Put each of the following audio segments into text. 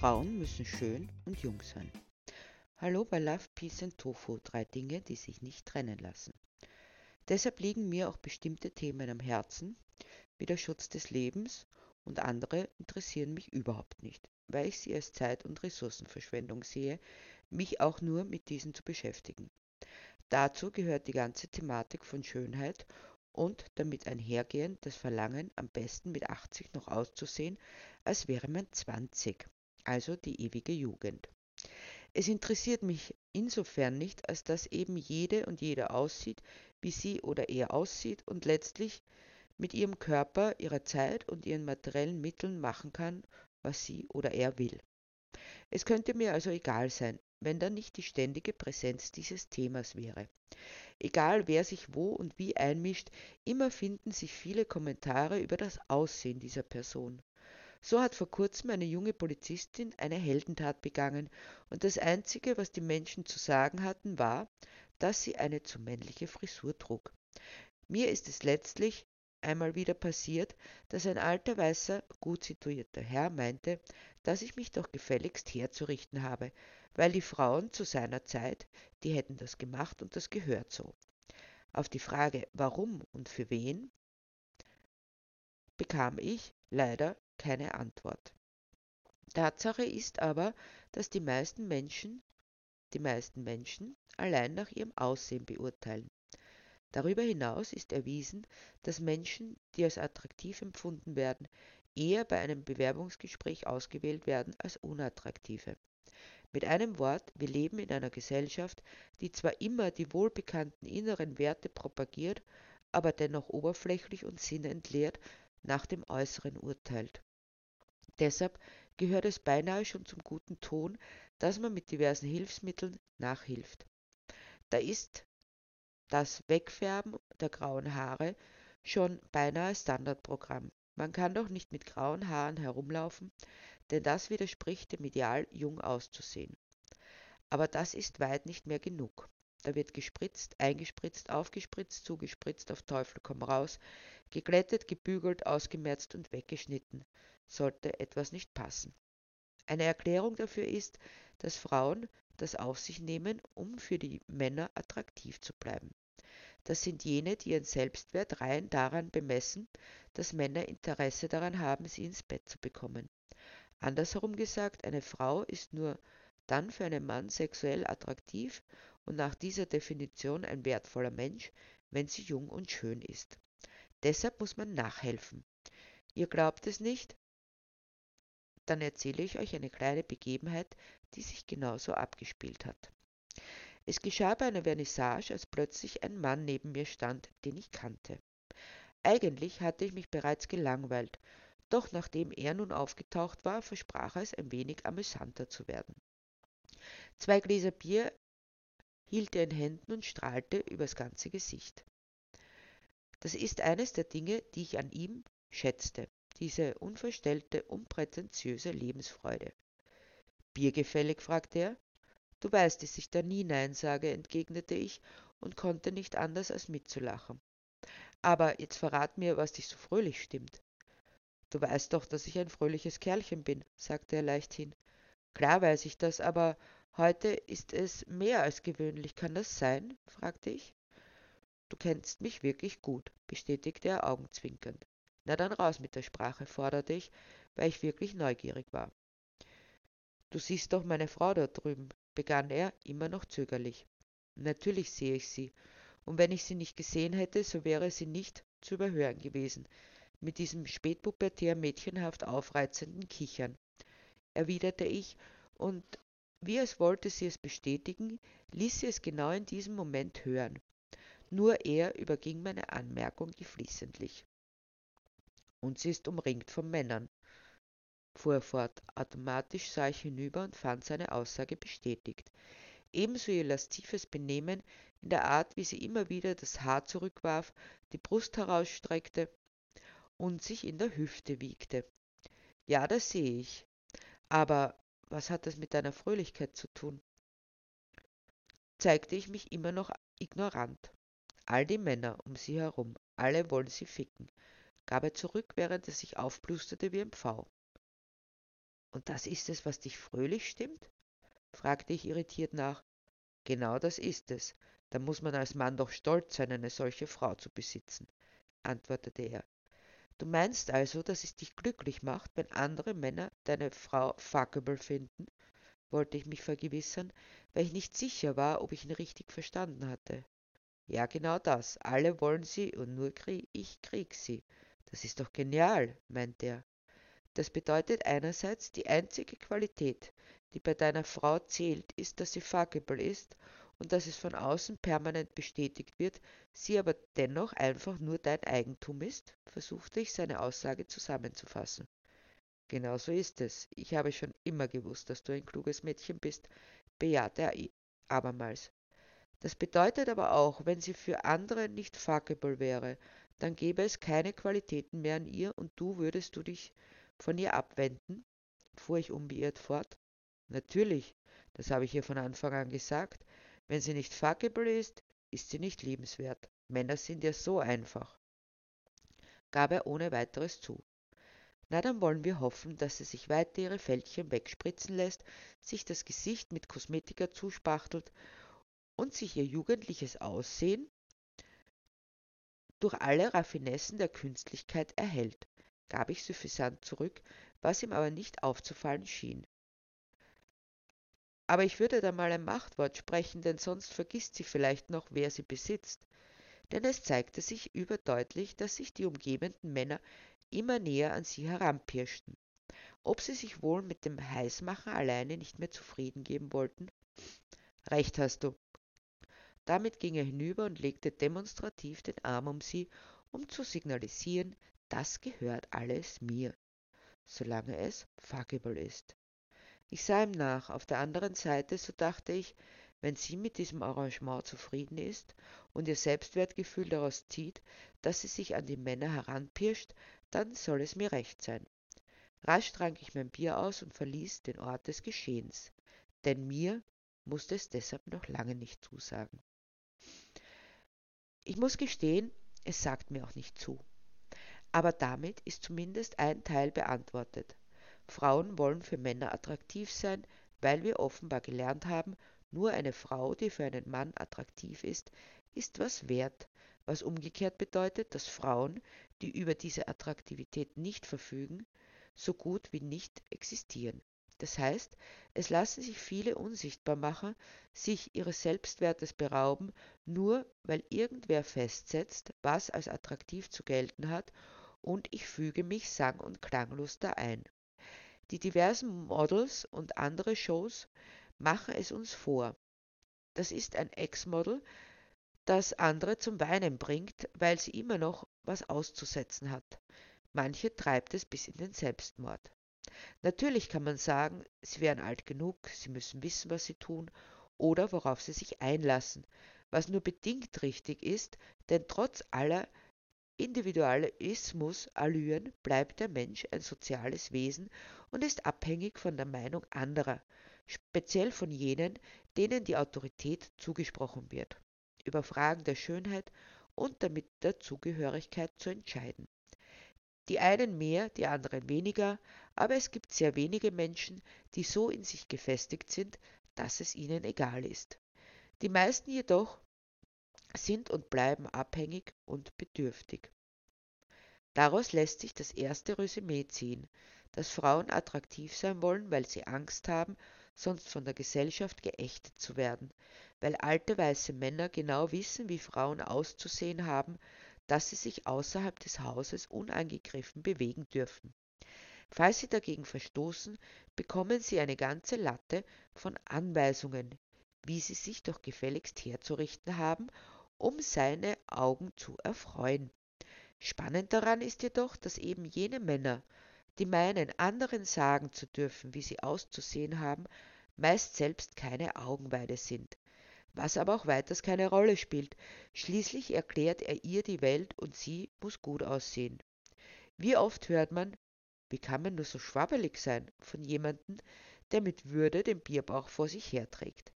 Frauen müssen schön und jung sein. Hallo bei Love, Peace and Tofu, drei Dinge, die sich nicht trennen lassen. Deshalb liegen mir auch bestimmte Themen am Herzen, wie der Schutz des Lebens und andere interessieren mich überhaupt nicht, weil ich sie als Zeit- und Ressourcenverschwendung sehe, mich auch nur mit diesen zu beschäftigen. Dazu gehört die ganze Thematik von Schönheit und damit einhergehend das Verlangen, am besten mit 80 noch auszusehen, als wäre man 20, also die ewige Jugend. Es interessiert mich insofern nicht, als dass eben jede und jeder aussieht, wie sie oder er aussieht und letztlich mit ihrem Körper, ihrer Zeit und ihren materiellen Mitteln machen kann, was sie oder er will. Es könnte mir also egal sein, wenn da nicht die ständige Präsenz dieses Themas wäre. Egal wer sich wo und wie einmischt, immer finden sich viele Kommentare über das Aussehen dieser Person. So hat vor kurzem eine junge Polizistin eine Heldentat begangen, und das Einzige, was die Menschen zu sagen hatten, war, dass sie eine zu männliche Frisur trug. Mir ist es letztlich einmal wieder passiert, dass ein alter weißer, gut situierter Herr meinte, dass ich mich doch gefälligst herzurichten habe, weil die Frauen zu seiner Zeit, die hätten das gemacht und das gehört so. Auf die Frage, warum und für wen, bekam ich leider keine Antwort. Tatsache ist aber, dass die meisten Menschen, die meisten Menschen allein nach ihrem Aussehen beurteilen. Darüber hinaus ist erwiesen, dass Menschen, die als attraktiv empfunden werden, eher bei einem Bewerbungsgespräch ausgewählt werden als unattraktive. Mit einem Wort, wir leben in einer Gesellschaft, die zwar immer die wohlbekannten inneren Werte propagiert, aber dennoch oberflächlich und sinnentleert nach dem Äußeren urteilt. Deshalb gehört es beinahe schon zum guten Ton, dass man mit diversen Hilfsmitteln nachhilft. Da ist das Wegfärben der grauen Haare schon beinahe Standardprogramm. Man kann doch nicht mit grauen Haaren herumlaufen, denn das widerspricht dem Ideal, jung auszusehen. Aber das ist weit nicht mehr genug. Da wird gespritzt, eingespritzt, aufgespritzt, zugespritzt, auf Teufel komm raus, geglättet, gebügelt, ausgemerzt und weggeschnitten, sollte etwas nicht passen. Eine Erklärung dafür ist, dass Frauen das auf sich nehmen, um für die Männer attraktiv zu bleiben. Das sind jene, die ihren Selbstwert rein daran bemessen, dass Männer Interesse daran haben, sie ins Bett zu bekommen. Andersherum gesagt, eine Frau ist nur dann für einen Mann sexuell attraktiv und nach dieser Definition ein wertvoller Mensch, wenn sie jung und schön ist. Deshalb muss man nachhelfen. Ihr glaubt es nicht? Dann erzähle ich euch eine kleine Begebenheit, die sich genauso abgespielt hat. Es geschah bei einer Vernissage, als plötzlich ein Mann neben mir stand, den ich kannte. Eigentlich hatte ich mich bereits gelangweilt, doch nachdem er nun aufgetaucht war, versprach er es ein wenig amüsanter zu werden. Zwei Gläser Bier hielt er in Händen und strahlte übers ganze Gesicht. Das ist eines der Dinge, die ich an ihm schätzte, diese unverstellte, unprätentiöse Lebensfreude. Biergefällig? fragte er. Du weißt, dass ich da nie Nein sage, entgegnete ich und konnte nicht anders als mitzulachen. Aber jetzt verrat mir, was dich so fröhlich stimmt. Du weißt doch, dass ich ein fröhliches Kerlchen bin, sagte er leichthin. Klar weiß ich das, aber heute ist es mehr als gewöhnlich. Kann das sein? fragte ich. Du kennst mich wirklich gut, bestätigte er augenzwinkernd. Na dann raus mit der Sprache, forderte ich, weil ich wirklich neugierig war. Du siehst doch meine Frau dort drüben, begann er, immer noch zögerlich. Natürlich sehe ich sie, und wenn ich sie nicht gesehen hätte, so wäre sie nicht zu überhören gewesen, mit diesem spätpubertär mädchenhaft aufreizenden Kichern erwiderte ich, und wie als wollte sie es bestätigen, ließ sie es genau in diesem Moment hören. Nur er überging meine Anmerkung geflissentlich. Und sie ist umringt von Männern, fuhr er fort. Automatisch sah ich hinüber und fand seine Aussage bestätigt. Ebenso ihr laszives Benehmen in der Art, wie sie immer wieder das Haar zurückwarf, die Brust herausstreckte und sich in der Hüfte wiegte. Ja, das sehe ich. Aber was hat das mit deiner Fröhlichkeit zu tun? Zeigte ich mich immer noch ignorant. All die Männer um sie herum, alle wollen sie ficken, gab er zurück, während er sich aufplusterte wie ein Pfau. Und das ist es, was dich fröhlich stimmt? fragte ich irritiert nach. Genau das ist es. Da muss man als Mann doch stolz sein, eine solche Frau zu besitzen, antwortete er. Du meinst also, dass es dich glücklich macht, wenn andere Männer deine Frau fuckable finden? wollte ich mich vergewissern, weil ich nicht sicher war, ob ich ihn richtig verstanden hatte. Ja, genau das. Alle wollen sie und nur krieg ich krieg sie. Das ist doch genial, meinte er. Das bedeutet einerseits, die einzige Qualität, die bei deiner Frau zählt, ist, dass sie fuckable ist und dass es von außen permanent bestätigt wird, sie aber dennoch einfach nur dein Eigentum ist, versuchte ich seine Aussage zusammenzufassen. Genau so ist es. Ich habe schon immer gewusst, dass du ein kluges Mädchen bist, bejahte er abermals. Das bedeutet aber auch, wenn sie für andere nicht fuckable wäre, dann gäbe es keine Qualitäten mehr an ihr und du würdest du dich von ihr abwenden? fuhr ich unbeirrt fort. Natürlich, das habe ich ihr von Anfang an gesagt. Wenn sie nicht fuckable ist, ist sie nicht liebenswert. Männer sind ja so einfach. Gab er ohne weiteres zu. Na, dann wollen wir hoffen, dass sie sich weiter ihre Fältchen wegspritzen lässt, sich das Gesicht mit Kosmetika zuspachtelt und sich ihr jugendliches Aussehen durch alle Raffinessen der Künstlichkeit erhält gab ich suffisant zurück, was ihm aber nicht aufzufallen schien. Aber ich würde da mal ein Machtwort sprechen, denn sonst vergisst sie vielleicht noch, wer sie besitzt. Denn es zeigte sich überdeutlich, dass sich die umgebenden Männer immer näher an sie heranpirschten. Ob sie sich wohl mit dem Heißmachen alleine nicht mehr zufrieden geben wollten? Recht hast du. Damit ging er hinüber und legte demonstrativ den Arm um sie, um zu signalisieren, das gehört alles mir, solange es fuckable ist. Ich sah ihm nach. Auf der anderen Seite, so dachte ich, wenn sie mit diesem Arrangement zufrieden ist und ihr Selbstwertgefühl daraus zieht, dass sie sich an die Männer heranpirscht, dann soll es mir recht sein. Rasch trank ich mein Bier aus und verließ den Ort des Geschehens, denn mir musste es deshalb noch lange nicht zusagen. Ich muss gestehen, es sagt mir auch nicht zu. Aber damit ist zumindest ein Teil beantwortet. Frauen wollen für Männer attraktiv sein, weil wir offenbar gelernt haben, nur eine Frau, die für einen Mann attraktiv ist, ist was wert, was umgekehrt bedeutet, dass Frauen, die über diese Attraktivität nicht verfügen, so gut wie nicht existieren. Das heißt, es lassen sich viele unsichtbar machen, sich ihres Selbstwertes berauben, nur weil irgendwer festsetzt, was als attraktiv zu gelten hat und ich füge mich sang- und klanglos da ein. Die diversen Models und andere Shows machen es uns vor. Das ist ein Ex-Model, das andere zum Weinen bringt, weil sie immer noch was auszusetzen hat. Manche treibt es bis in den Selbstmord. Natürlich kann man sagen, sie wären alt genug, sie müssen wissen, was sie tun oder worauf sie sich einlassen, was nur bedingt richtig ist, denn trotz aller Individualismus-Allüren bleibt der Mensch ein soziales Wesen und ist abhängig von der Meinung anderer, speziell von jenen, denen die Autorität zugesprochen wird, über Fragen der Schönheit und damit der Zugehörigkeit zu entscheiden. Die einen mehr, die anderen weniger, aber es gibt sehr wenige Menschen, die so in sich gefestigt sind, dass es ihnen egal ist. Die meisten jedoch sind und bleiben abhängig und bedürftig. Daraus lässt sich das erste Resümee ziehen, dass Frauen attraktiv sein wollen, weil sie Angst haben, sonst von der Gesellschaft geächtet zu werden, weil alte weiße Männer genau wissen, wie Frauen auszusehen haben, dass sie sich außerhalb des Hauses unangegriffen bewegen dürfen. Falls sie dagegen verstoßen, bekommen sie eine ganze Latte von Anweisungen, wie sie sich doch gefälligst herzurichten haben um seine Augen zu erfreuen. Spannend daran ist jedoch, dass eben jene Männer, die meinen, anderen sagen zu dürfen, wie sie auszusehen haben, meist selbst keine Augenweide sind. Was aber auch weiters keine Rolle spielt. Schließlich erklärt er ihr die Welt und sie muss gut aussehen. Wie oft hört man, wie kann man nur so schwabbelig sein von jemandem, der mit Würde den Bierbauch vor sich herträgt.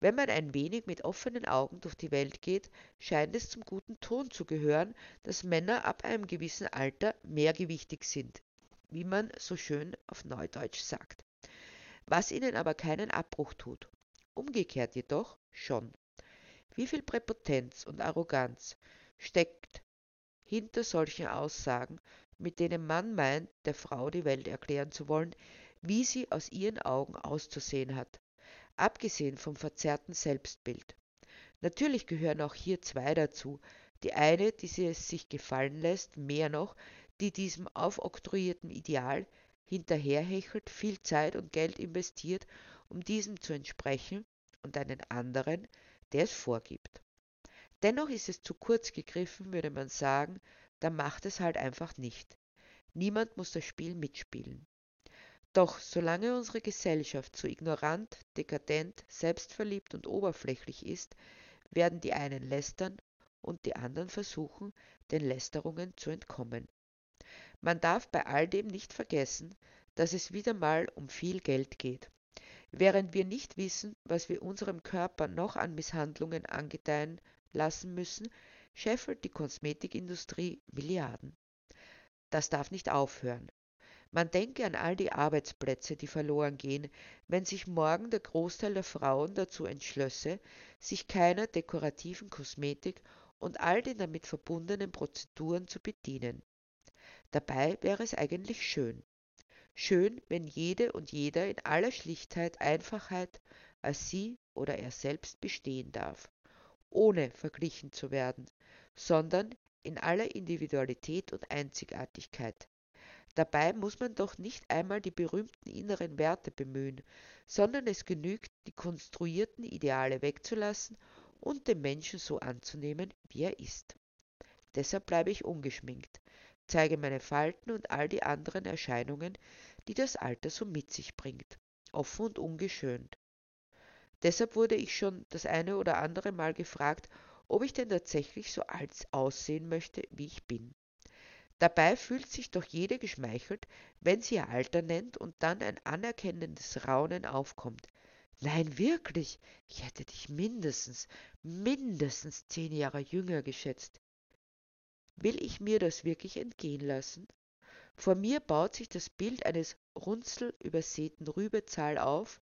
Wenn man ein wenig mit offenen Augen durch die Welt geht, scheint es zum guten Ton zu gehören, dass Männer ab einem gewissen Alter mehrgewichtig sind. wie man so schön auf Neudeutsch sagt. Was ihnen aber keinen Abbruch tut. Umgekehrt jedoch schon. Wie viel Präpotenz und Arroganz steckt hinter solchen Aussagen, mit denen man meint, der Frau die Welt erklären zu wollen, wie sie aus ihren Augen auszusehen hat, abgesehen vom verzerrten Selbstbild. Natürlich gehören auch hier zwei dazu, die eine, die es sich gefallen lässt, mehr noch, die diesem aufoktroyierten Ideal hinterherhechelt, viel Zeit und Geld investiert, um diesem zu entsprechen, und einen anderen, der es vorgibt. Dennoch ist es zu kurz gegriffen, würde man sagen, dann macht es halt einfach nicht. Niemand muss das Spiel mitspielen. Doch solange unsere Gesellschaft so ignorant, dekadent, selbstverliebt und oberflächlich ist, werden die einen lästern und die anderen versuchen, den Lästerungen zu entkommen. Man darf bei all dem nicht vergessen, dass es wieder mal um viel Geld geht. Während wir nicht wissen, was wir unserem Körper noch an Misshandlungen angedeihen lassen müssen, scheffelt die Kosmetikindustrie Milliarden. Das darf nicht aufhören. Man denke an all die Arbeitsplätze, die verloren gehen, wenn sich morgen der Großteil der Frauen dazu entschlösse, sich keiner dekorativen Kosmetik und all den damit verbundenen Prozeduren zu bedienen. Dabei wäre es eigentlich schön. Schön, wenn jede und jeder in aller Schlichtheit, Einfachheit als sie oder er selbst bestehen darf, ohne verglichen zu werden, sondern in aller Individualität und Einzigartigkeit. Dabei muss man doch nicht einmal die berühmten inneren Werte bemühen, sondern es genügt, die konstruierten Ideale wegzulassen und den Menschen so anzunehmen, wie er ist. Deshalb bleibe ich ungeschminkt, zeige meine Falten und all die anderen Erscheinungen, die das Alter so mit sich bringt, offen und ungeschönt. Deshalb wurde ich schon das eine oder andere Mal gefragt, ob ich denn tatsächlich so alt aussehen möchte, wie ich bin. Dabei fühlt sich doch jede geschmeichelt, wenn sie ihr Alter nennt und dann ein anerkennendes Raunen aufkommt. Nein, wirklich, ich hätte dich mindestens, mindestens zehn Jahre jünger geschätzt. Will ich mir das wirklich entgehen lassen? Vor mir baut sich das Bild eines runzelübersäten Rübezahl auf,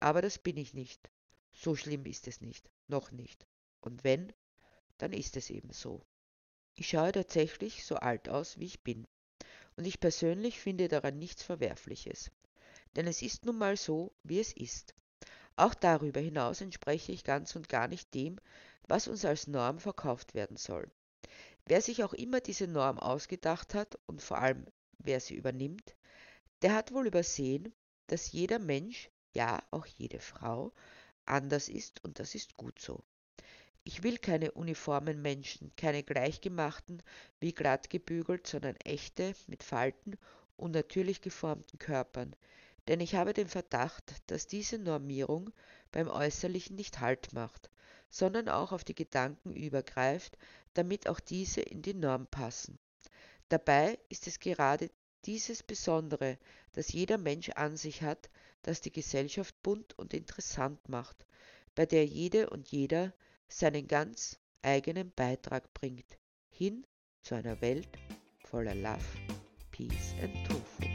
aber das bin ich nicht. So schlimm ist es nicht, noch nicht. Und wenn, dann ist es eben so. Ich schaue tatsächlich so alt aus, wie ich bin. Und ich persönlich finde daran nichts Verwerfliches. Denn es ist nun mal so, wie es ist. Auch darüber hinaus entspreche ich ganz und gar nicht dem, was uns als Norm verkauft werden soll. Wer sich auch immer diese Norm ausgedacht hat und vor allem wer sie übernimmt, der hat wohl übersehen, dass jeder Mensch, ja auch jede Frau, anders ist und das ist gut so. Ich will keine uniformen Menschen, keine gleichgemachten, wie glatt gebügelt, sondern echte, mit Falten und natürlich geformten Körpern, denn ich habe den Verdacht, dass diese Normierung beim Äußerlichen nicht Halt macht, sondern auch auf die Gedanken übergreift, damit auch diese in die Norm passen. Dabei ist es gerade dieses Besondere, das jeder Mensch an sich hat, das die Gesellschaft bunt und interessant macht, bei der jede und jeder seinen ganz eigenen Beitrag bringt, hin zu einer Welt voller Love, Peace and Tofu.